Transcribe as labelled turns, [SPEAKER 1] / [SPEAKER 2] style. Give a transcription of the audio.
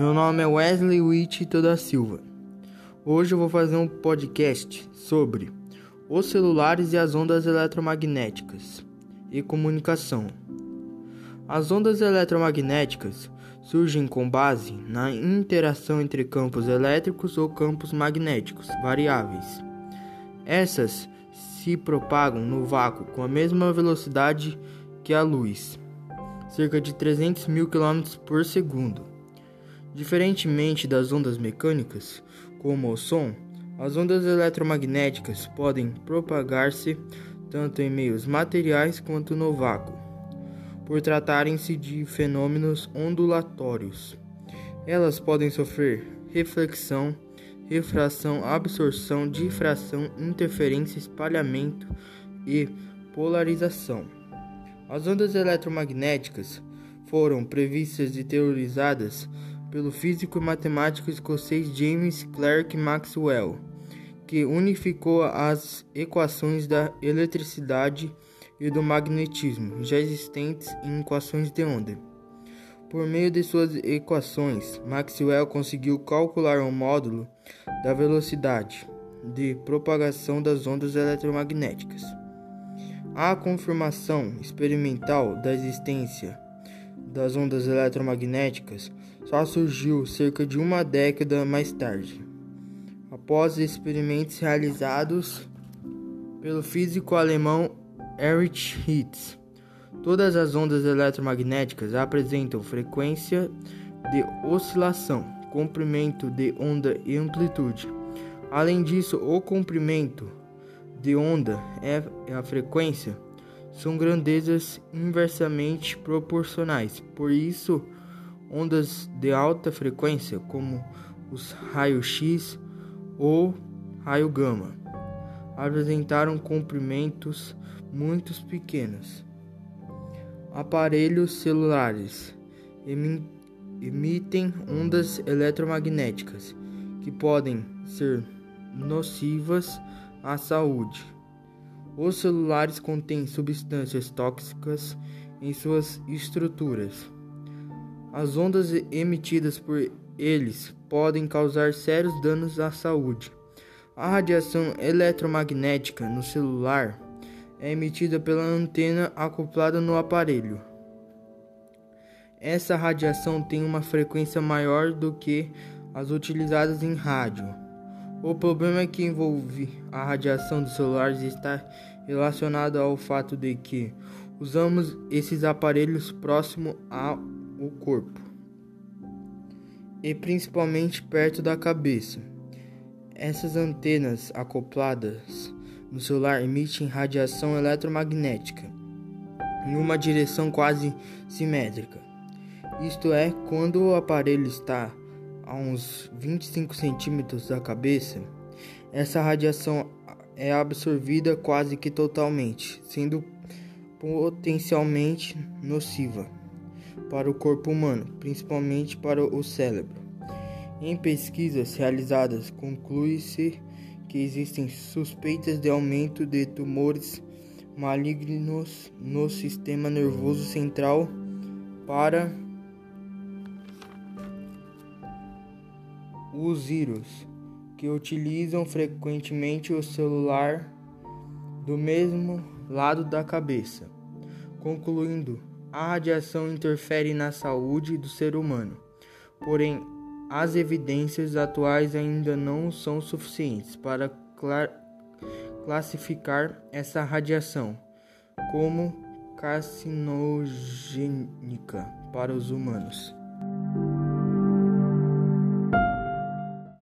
[SPEAKER 1] Meu nome é Wesley Wittito da Silva. Hoje eu vou fazer um podcast sobre os celulares e as ondas eletromagnéticas e comunicação. As ondas eletromagnéticas surgem com base na interação entre campos elétricos ou campos magnéticos variáveis. Essas se propagam no vácuo com a mesma velocidade que a luz, cerca de 300 mil km por segundo. Diferentemente das ondas mecânicas, como o som, as ondas eletromagnéticas podem propagar-se tanto em meios materiais quanto no vácuo, por tratarem-se de fenômenos ondulatórios. Elas podem sofrer reflexão, refração, absorção, difração, interferência, espalhamento e polarização. As ondas eletromagnéticas foram previstas e teorizadas pelo físico e matemático escocês James Clerk Maxwell, que unificou as equações da eletricidade e do magnetismo já existentes em equações de onda. Por meio de suas equações, Maxwell conseguiu calcular o módulo da velocidade de propagação das ondas eletromagnéticas. A confirmação experimental da existência das ondas eletromagnéticas só surgiu cerca de uma década mais tarde, após experimentos realizados pelo físico alemão Erich Hertz. Todas as ondas eletromagnéticas apresentam frequência de oscilação, comprimento de onda e amplitude. Além disso, o comprimento de onda e a frequência são grandezas inversamente proporcionais. Por isso, ondas de alta frequência, como os raios-x ou raio gama, apresentaram comprimentos muito pequenos. Aparelhos celulares emitem ondas eletromagnéticas que podem ser nocivas à saúde. Os celulares contêm substâncias tóxicas em suas estruturas. As ondas emitidas por eles podem causar sérios danos à saúde. A radiação eletromagnética no celular é emitida pela antena acoplada no aparelho. Essa radiação tem uma frequência maior do que as utilizadas em rádio. O problema que envolve a radiação dos celulares está relacionado ao fato de que usamos esses aparelhos próximo ao corpo e principalmente perto da cabeça. Essas antenas acopladas no celular emitem radiação eletromagnética em uma direção quase simétrica. Isto é, quando o aparelho está a uns 25 centímetros da cabeça, essa radiação é absorvida quase que totalmente, sendo potencialmente nociva para o corpo humano, principalmente para o cérebro. Em pesquisas realizadas, conclui-se que existem suspeitas de aumento de tumores malignos no sistema nervoso central para os vírus que utilizam frequentemente o celular do mesmo lado da cabeça. Concluindo, a radiação interfere na saúde do ser humano, porém, as evidências atuais ainda não são suficientes para classificar essa radiação como carcinogênica para os humanos.